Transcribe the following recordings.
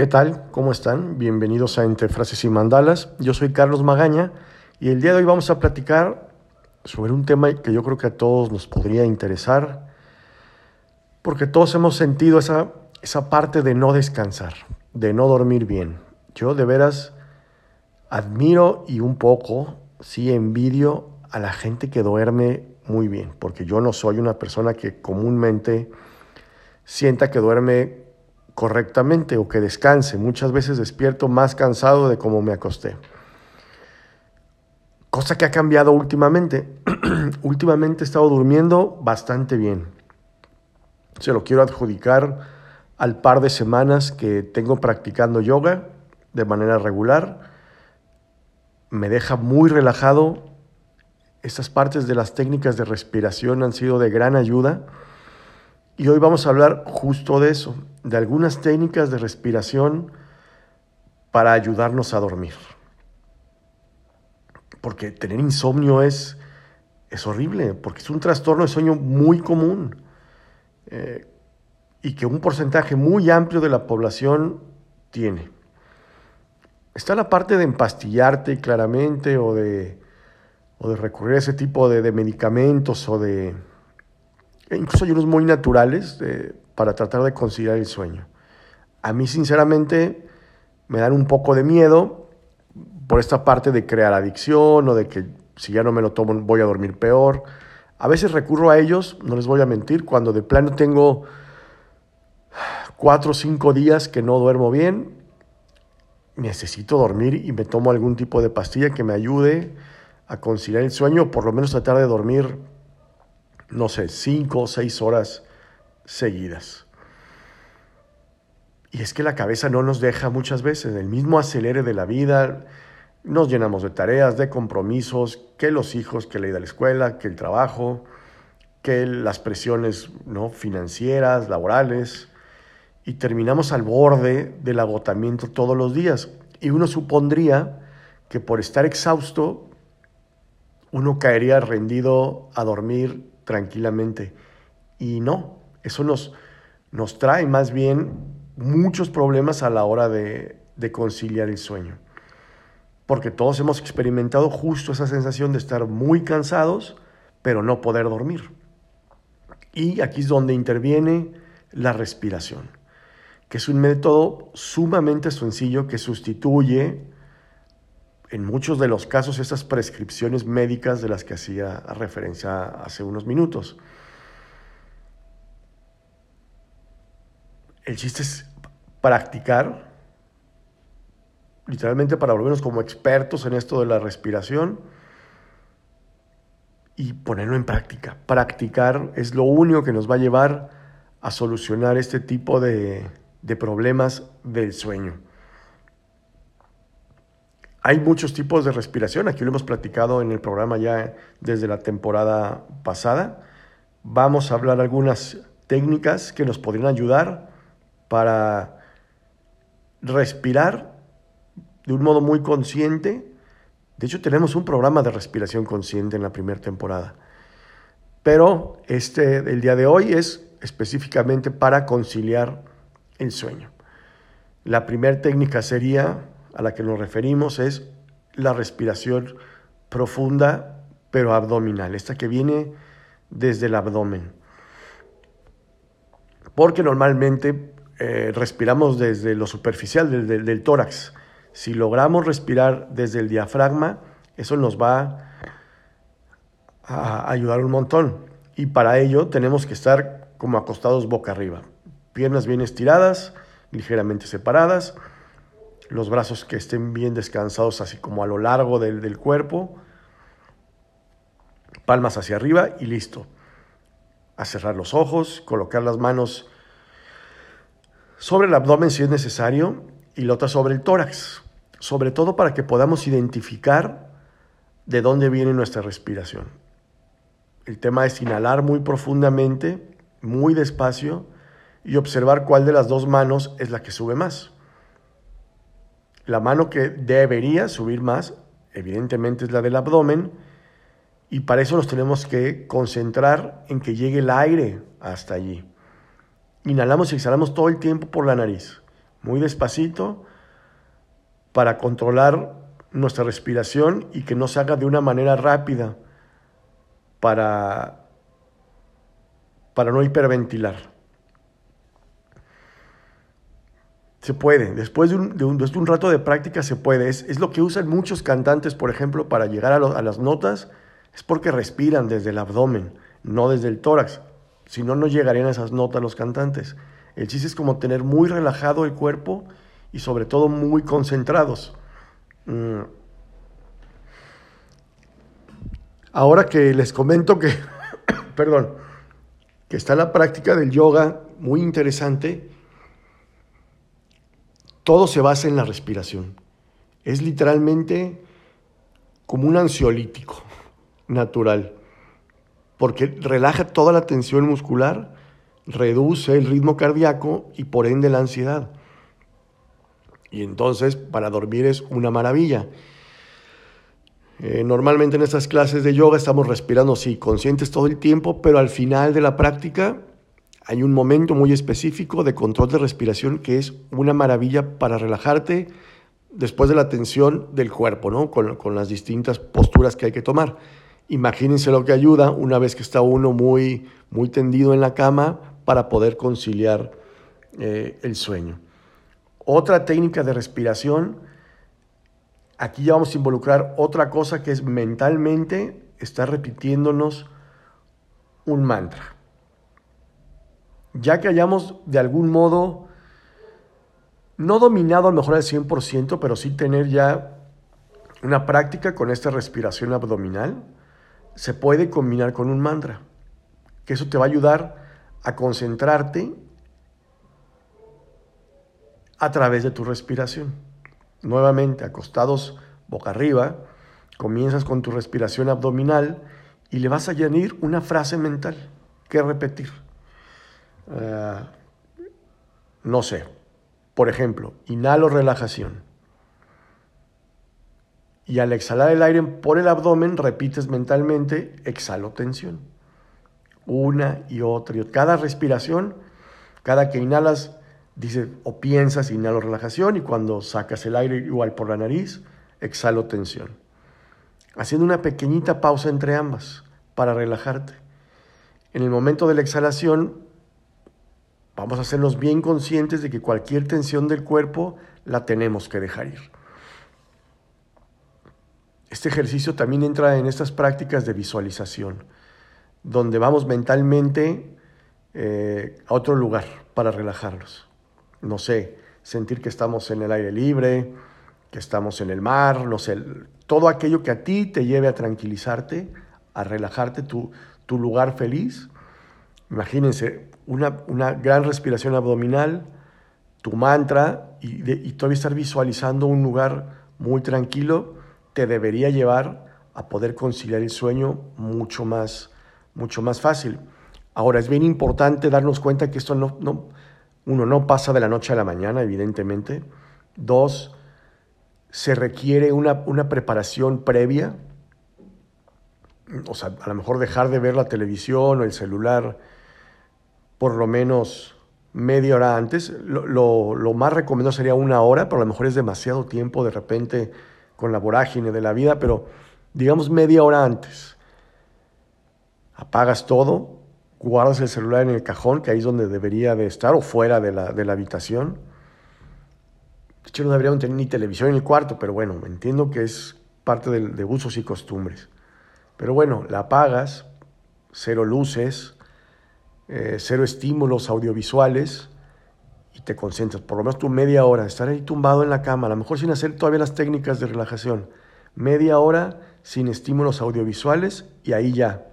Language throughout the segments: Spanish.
¿Qué tal? ¿Cómo están? Bienvenidos a Entre Frases y Mandalas. Yo soy Carlos Magaña y el día de hoy vamos a platicar sobre un tema que yo creo que a todos nos podría interesar, porque todos hemos sentido esa, esa parte de no descansar, de no dormir bien. Yo de veras admiro y un poco, sí envidio a la gente que duerme muy bien, porque yo no soy una persona que comúnmente sienta que duerme correctamente o que descanse. Muchas veces despierto más cansado de como me acosté. Cosa que ha cambiado últimamente. últimamente he estado durmiendo bastante bien. Se lo quiero adjudicar al par de semanas que tengo practicando yoga de manera regular. Me deja muy relajado. Estas partes de las técnicas de respiración han sido de gran ayuda y hoy vamos a hablar justo de eso, de algunas técnicas de respiración para ayudarnos a dormir. Porque tener insomnio es, es horrible, porque es un trastorno de sueño muy común eh, y que un porcentaje muy amplio de la población tiene. Está la parte de empastillarte claramente o de, o de recurrir a ese tipo de medicamentos o de incluso hay unos muy naturales eh, para tratar de conciliar el sueño. A mí sinceramente me dan un poco de miedo por esta parte de crear adicción o de que si ya no me lo tomo voy a dormir peor. A veces recurro a ellos, no les voy a mentir, cuando de plano tengo cuatro o cinco días que no duermo bien, necesito dormir y me tomo algún tipo de pastilla que me ayude a conciliar el sueño o por lo menos tratar de dormir no sé, cinco o seis horas seguidas. Y es que la cabeza no nos deja muchas veces, el mismo acelere de la vida, nos llenamos de tareas, de compromisos, que los hijos, que la ida a la escuela, que el trabajo, que las presiones ¿no? financieras, laborales, y terminamos al borde del agotamiento todos los días. Y uno supondría que por estar exhausto, uno caería rendido a dormir tranquilamente. Y no, eso nos, nos trae más bien muchos problemas a la hora de, de conciliar el sueño. Porque todos hemos experimentado justo esa sensación de estar muy cansados, pero no poder dormir. Y aquí es donde interviene la respiración, que es un método sumamente sencillo que sustituye en muchos de los casos esas prescripciones médicas de las que hacía referencia hace unos minutos. El chiste es practicar, literalmente para volvernos como expertos en esto de la respiración y ponerlo en práctica. Practicar es lo único que nos va a llevar a solucionar este tipo de, de problemas del sueño. Hay muchos tipos de respiración, aquí lo hemos platicado en el programa ya desde la temporada pasada. Vamos a hablar algunas técnicas que nos podrían ayudar para respirar de un modo muy consciente. De hecho, tenemos un programa de respiración consciente en la primera temporada. Pero este, el día de hoy es específicamente para conciliar el sueño. La primera técnica sería a la que nos referimos es la respiración profunda pero abdominal, esta que viene desde el abdomen. Porque normalmente eh, respiramos desde lo superficial, del, del tórax. Si logramos respirar desde el diafragma, eso nos va a ayudar un montón. Y para ello tenemos que estar como acostados boca arriba. Piernas bien estiradas, ligeramente separadas los brazos que estén bien descansados así como a lo largo del, cuerpo, palmas hacia arriba y listo. A cerrar los ojos, colocar las manos sobre el abdomen si es necesario y la otra sobre el tórax, sobre todo para que podamos identificar de dónde viene nuestra respiración. El tema es inhalar muy profundamente, muy despacio y observar cuál de las dos manos es la que sube más. La mano que debería subir más, evidentemente, es la del abdomen, y para eso nos tenemos que concentrar en que llegue el aire hasta allí. Inhalamos y exhalamos todo el tiempo por la nariz. muy despacito, para controlar nuestra respiración y que no se haga de una manera rápida para, para no hiperventilar. Se puede, después de un, rato de práctica se puede. Es, lo que usan muchos cantantes, por ejemplo, para llegar a, las notas, es porque respiran desde el abdomen, no desde el tórax. Si no, no llegarían a esas notas los cantantes. El chiste es como tener muy relajado el cuerpo y sobre todo muy concentrados. Mm. Ahora que les comento que, perdón, que está la práctica del yoga muy interesante, todo se basa en la respiración. Es literalmente como un ansiolítico natural, porque relaja toda la tensión muscular, reduce el ritmo cardíaco y por ende la ansiedad. Y entonces para dormir es una maravilla. Eh, normalmente en estas clases de yoga estamos respirando, sí, conscientes todo el tiempo, pero al final de la práctica hay un momento muy específico de control de respiración que es una maravilla para relajarte después de la tensión del cuerpo, ¿no? con, las distintas posturas que hay que tomar. Imagínense lo que ayuda una vez que está uno muy, muy tendido en la cama para poder conciliar eh, el sueño. Otra técnica de respiración, aquí ya vamos a involucrar otra cosa que es mentalmente estar repitiéndonos un mantra. Ya que hayamos de algún modo, no dominado a lo mejor al 100%, pero sí tener ya una práctica con esta respiración abdominal, se puede combinar con un mantra, que eso te va a ayudar a concentrarte a través de tu respiración. Nuevamente, acostados boca arriba, comienzas con tu respiración abdominal y le vas a añadir una frase mental que repetir. Ah, no sé, por ejemplo, inhalo relajación. Y al exhalar el aire por el abdomen, repites mentalmente, exhalo tensión. Una y otra. Y cada respiración, cada que inhalas, dices o piensas, inhalo relajación. Y cuando sacas el aire igual por la nariz, exhalo tensión. Haciendo una pequeñita pausa entre ambas para relajarte. En el momento de la exhalación, vamos a hacernos bien conscientes de que cualquier tensión del cuerpo la tenemos que dejar ir. Este ejercicio también entra en estas prácticas de visualización, donde vamos mentalmente eh, a otro lugar para relajarnos. No sé, sentir que estamos en el aire libre, que estamos en el mar, no sé, todo aquello que a ti te lleve a tranquilizarte, a relajarte, tu, tu lugar feliz. Imagínense una, una, gran respiración abdominal, tu mantra y, todavía estar visualizando un lugar muy tranquilo te debería llevar a poder conciliar el sueño mucho más, mucho más fácil. Ahora, es bien importante darnos cuenta que esto no, no, uno, no pasa de la noche a la mañana, evidentemente. Dos, se requiere una, una preparación previa. O sea, a lo mejor dejar de ver la televisión o el celular por lo menos media hora antes. Lo, lo, más recomendado sería una hora, pero a lo mejor es demasiado tiempo de repente con la vorágine de la vida, pero digamos media hora antes. Apagas todo, guardas el celular en el cajón, que ahí es donde debería de estar, o fuera de la, de la habitación. De hecho, no deberíamos tener ni televisión en el cuarto, pero bueno, entiendo que es parte de, de usos y costumbres. Pero bueno, la apagas, cero luces, eh, cero estímulos audiovisuales, y te concentras, por lo menos tu media hora, estar ahí tumbado en la cama, a lo mejor sin hacer todavía las técnicas de relajación, media hora sin estímulos audiovisuales y ahí ya.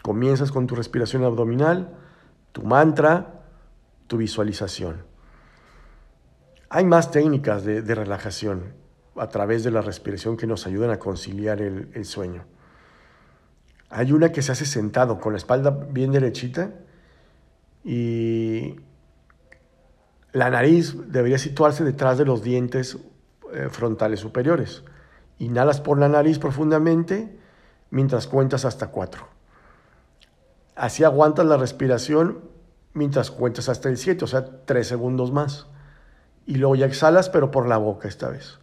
Comienzas con tu respiración abdominal, tu mantra, tu visualización. Hay más técnicas de, relajación a través de la respiración que nos ayudan a conciliar el, el sueño. Hay una que se hace sentado con la espalda bien derechita y la nariz debería situarse detrás de los dientes eh, frontales superiores. Inhalas por la nariz profundamente mientras cuentas hasta cuatro. Así aguantas la respiración mientras cuentas hasta el siete, o sea, tres segundos más. y luego ya exhalas, pero por la boca esta vez.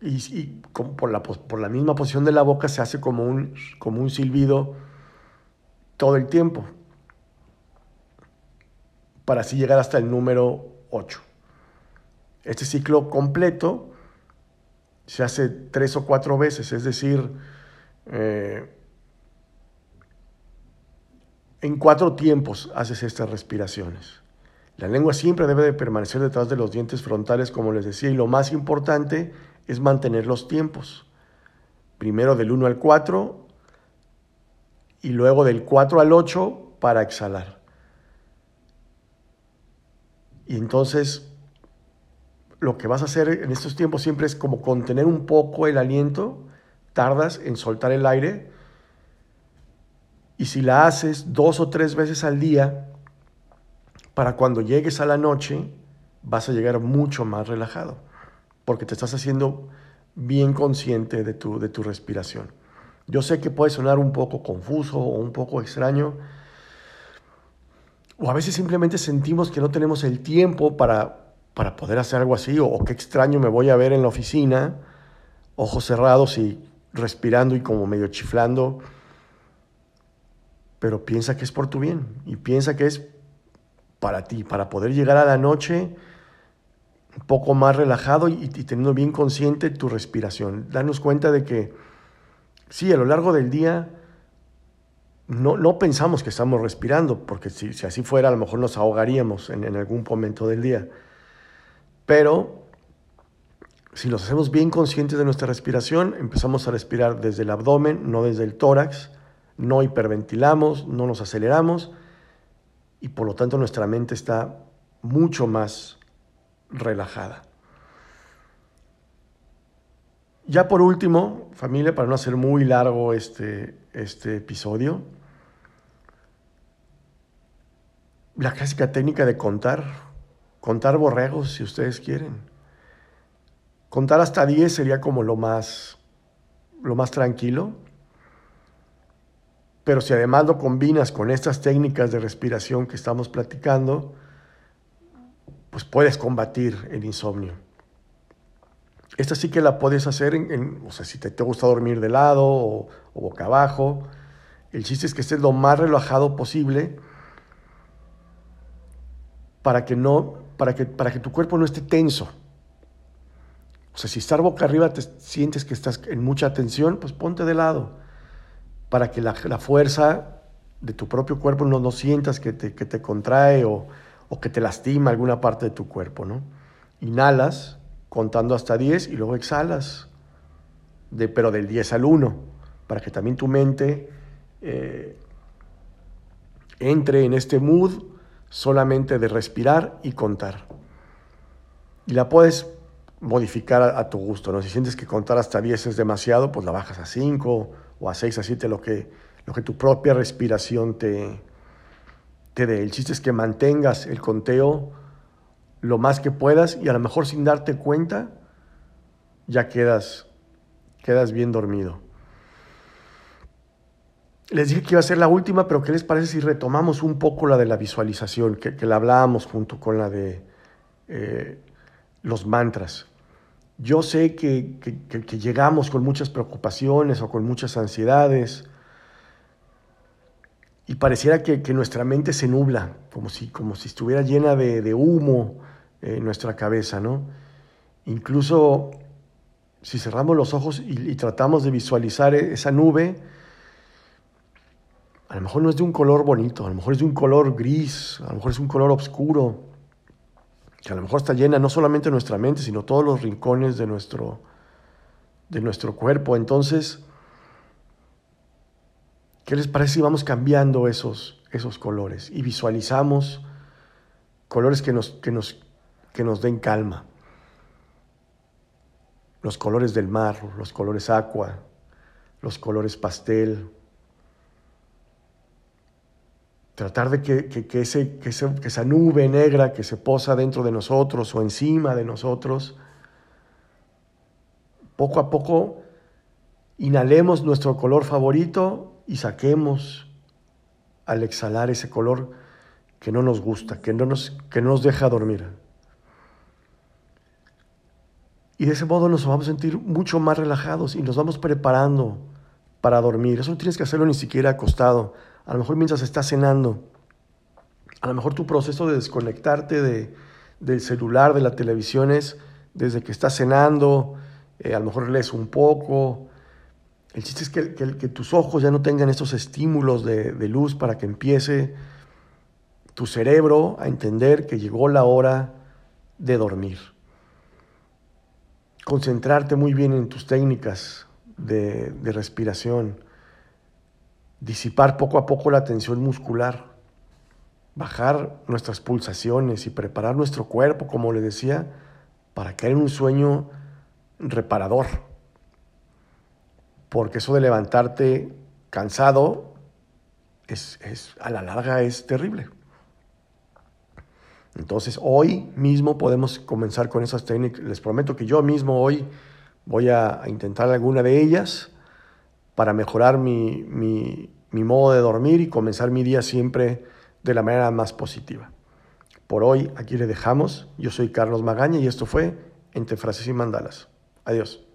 Y, por, la, por, la, misma posición de la boca se hace como un, como un silbido todo el tiempo, para así llegar hasta el número 8. Este ciclo completo se hace tres o cuatro veces, es decir, eh, en cuatro tiempos haces estas respiraciones. La lengua siempre debe de permanecer detrás de los dientes frontales, como les decía, y lo más importante es mantener los tiempos. Primero del 1 al 4 y luego del 4 al 8 para exhalar. Y entonces lo que vas a hacer en estos tiempos siempre es como contener un poco el aliento, tardas en soltar el aire y si la haces dos o tres veces al día, para cuando llegues a la noche vas a llegar mucho más relajado, porque te estás haciendo bien consciente de tu, de tu respiración. Yo sé que puede sonar un poco confuso o un poco extraño, o a veces simplemente sentimos que no tenemos el tiempo para, para poder hacer algo así, o, o qué extraño me voy a ver en la oficina, ojos cerrados y respirando y como medio chiflando pero piensa que es por tu bien y piensa que es para ti, para poder llegar a la noche un poco más relajado y, teniendo bien consciente tu respiración. Darnos cuenta de que sí, a lo largo del día no, no pensamos que estamos respirando, porque si, si, así fuera a lo mejor nos ahogaríamos en, en algún momento del día. Pero si nos hacemos bien conscientes de nuestra respiración, empezamos a respirar desde el abdomen, no desde el tórax, no hiperventilamos, no nos aceleramos y por lo tanto nuestra mente está mucho más relajada. Ya por último, familia, para no hacer muy largo este, este episodio, la clásica técnica de contar, contar borregos si ustedes quieren. Contar hasta 10 sería como lo más, lo más tranquilo pero si además lo combinas con estas técnicas de respiración que estamos platicando, pues puedes combatir el insomnio. Esta sí que la puedes hacer, en, o sea, si te, gusta dormir de lado o, boca abajo. El chiste es que estés lo más relajado posible para que, no, para que, para que tu cuerpo no esté tenso. O sea, si estar boca arriba te sientes que estás en mucha tensión, pues ponte de lado para que la, fuerza de tu propio cuerpo no, no sientas que te, que te contrae o, o, que te lastima alguna parte de tu cuerpo, ¿no? Inhalas contando hasta 10 y luego exhalas, de, pero del 10 al 1, para que también tu mente eh, entre en este mood solamente de respirar y contar. Y la puedes modificar a, tu gusto, ¿no? Si sientes que contar hasta 10 es demasiado, pues la bajas a 5 o a 6, a 7, lo que, lo que tu propia respiración te, te dé. El chiste es que mantengas el conteo lo más que puedas y a lo mejor sin darte cuenta ya quedas, quedas bien dormido. Les dije que iba a ser la última, pero ¿qué les parece si retomamos un poco la de la visualización, que, que la hablábamos junto con la de eh, los mantras? Yo sé que, llegamos con muchas preocupaciones o con muchas ansiedades y pareciera que, nuestra mente se nubla, como si, como si estuviera llena de, humo en nuestra cabeza, ¿no? Incluso si cerramos los ojos y, y, tratamos de visualizar e, esa nube, a lo mejor no es de un color bonito, a lo mejor es de un color gris, a lo mejor es un color oscuro, que a lo mejor está llena no solamente nuestra mente, sino todos los rincones de nuestro, de nuestro cuerpo. Entonces, ¿qué les parece si vamos cambiando esos, esos colores y visualizamos colores que nos, que, nos, que nos den calma? Los colores del mar, los colores aqua, los colores pastel, tratar de que, ese, que, esa nube negra que se posa dentro de nosotros o encima de nosotros, poco a poco inhalemos nuestro color favorito y saquemos al exhalar ese color que no nos gusta, que no nos, que nos deja dormir. Y de ese modo nos vamos a sentir mucho más relajados y nos vamos preparando para dormir. Eso no tienes que hacerlo ni siquiera acostado. A lo mejor mientras estás cenando. A lo mejor tu proceso de desconectarte de, del celular, de la televisión es desde que estás cenando, eh, a lo mejor lees un poco. El chiste es que, tus ojos ya no tengan estos estímulos de, luz para que empiece tu cerebro a entender que llegó la hora de dormir. Concentrarte muy bien en tus técnicas de respiración. Disipar poco a poco la tensión muscular. Bajar nuestras pulsaciones y preparar nuestro cuerpo, como le decía, para caer en un sueño reparador. Porque eso de levantarte cansado es, es, a la larga es terrible. Entonces hoy mismo podemos comenzar con esas técnicas. Les prometo que yo mismo hoy voy a, intentar alguna de ellas para mejorar mi, mi, mi modo de dormir y comenzar mi día siempre de la manera más positiva. Por hoy aquí le dejamos. Yo soy Carlos Magaña y esto fue Entre Frases y Mandalas. Adiós.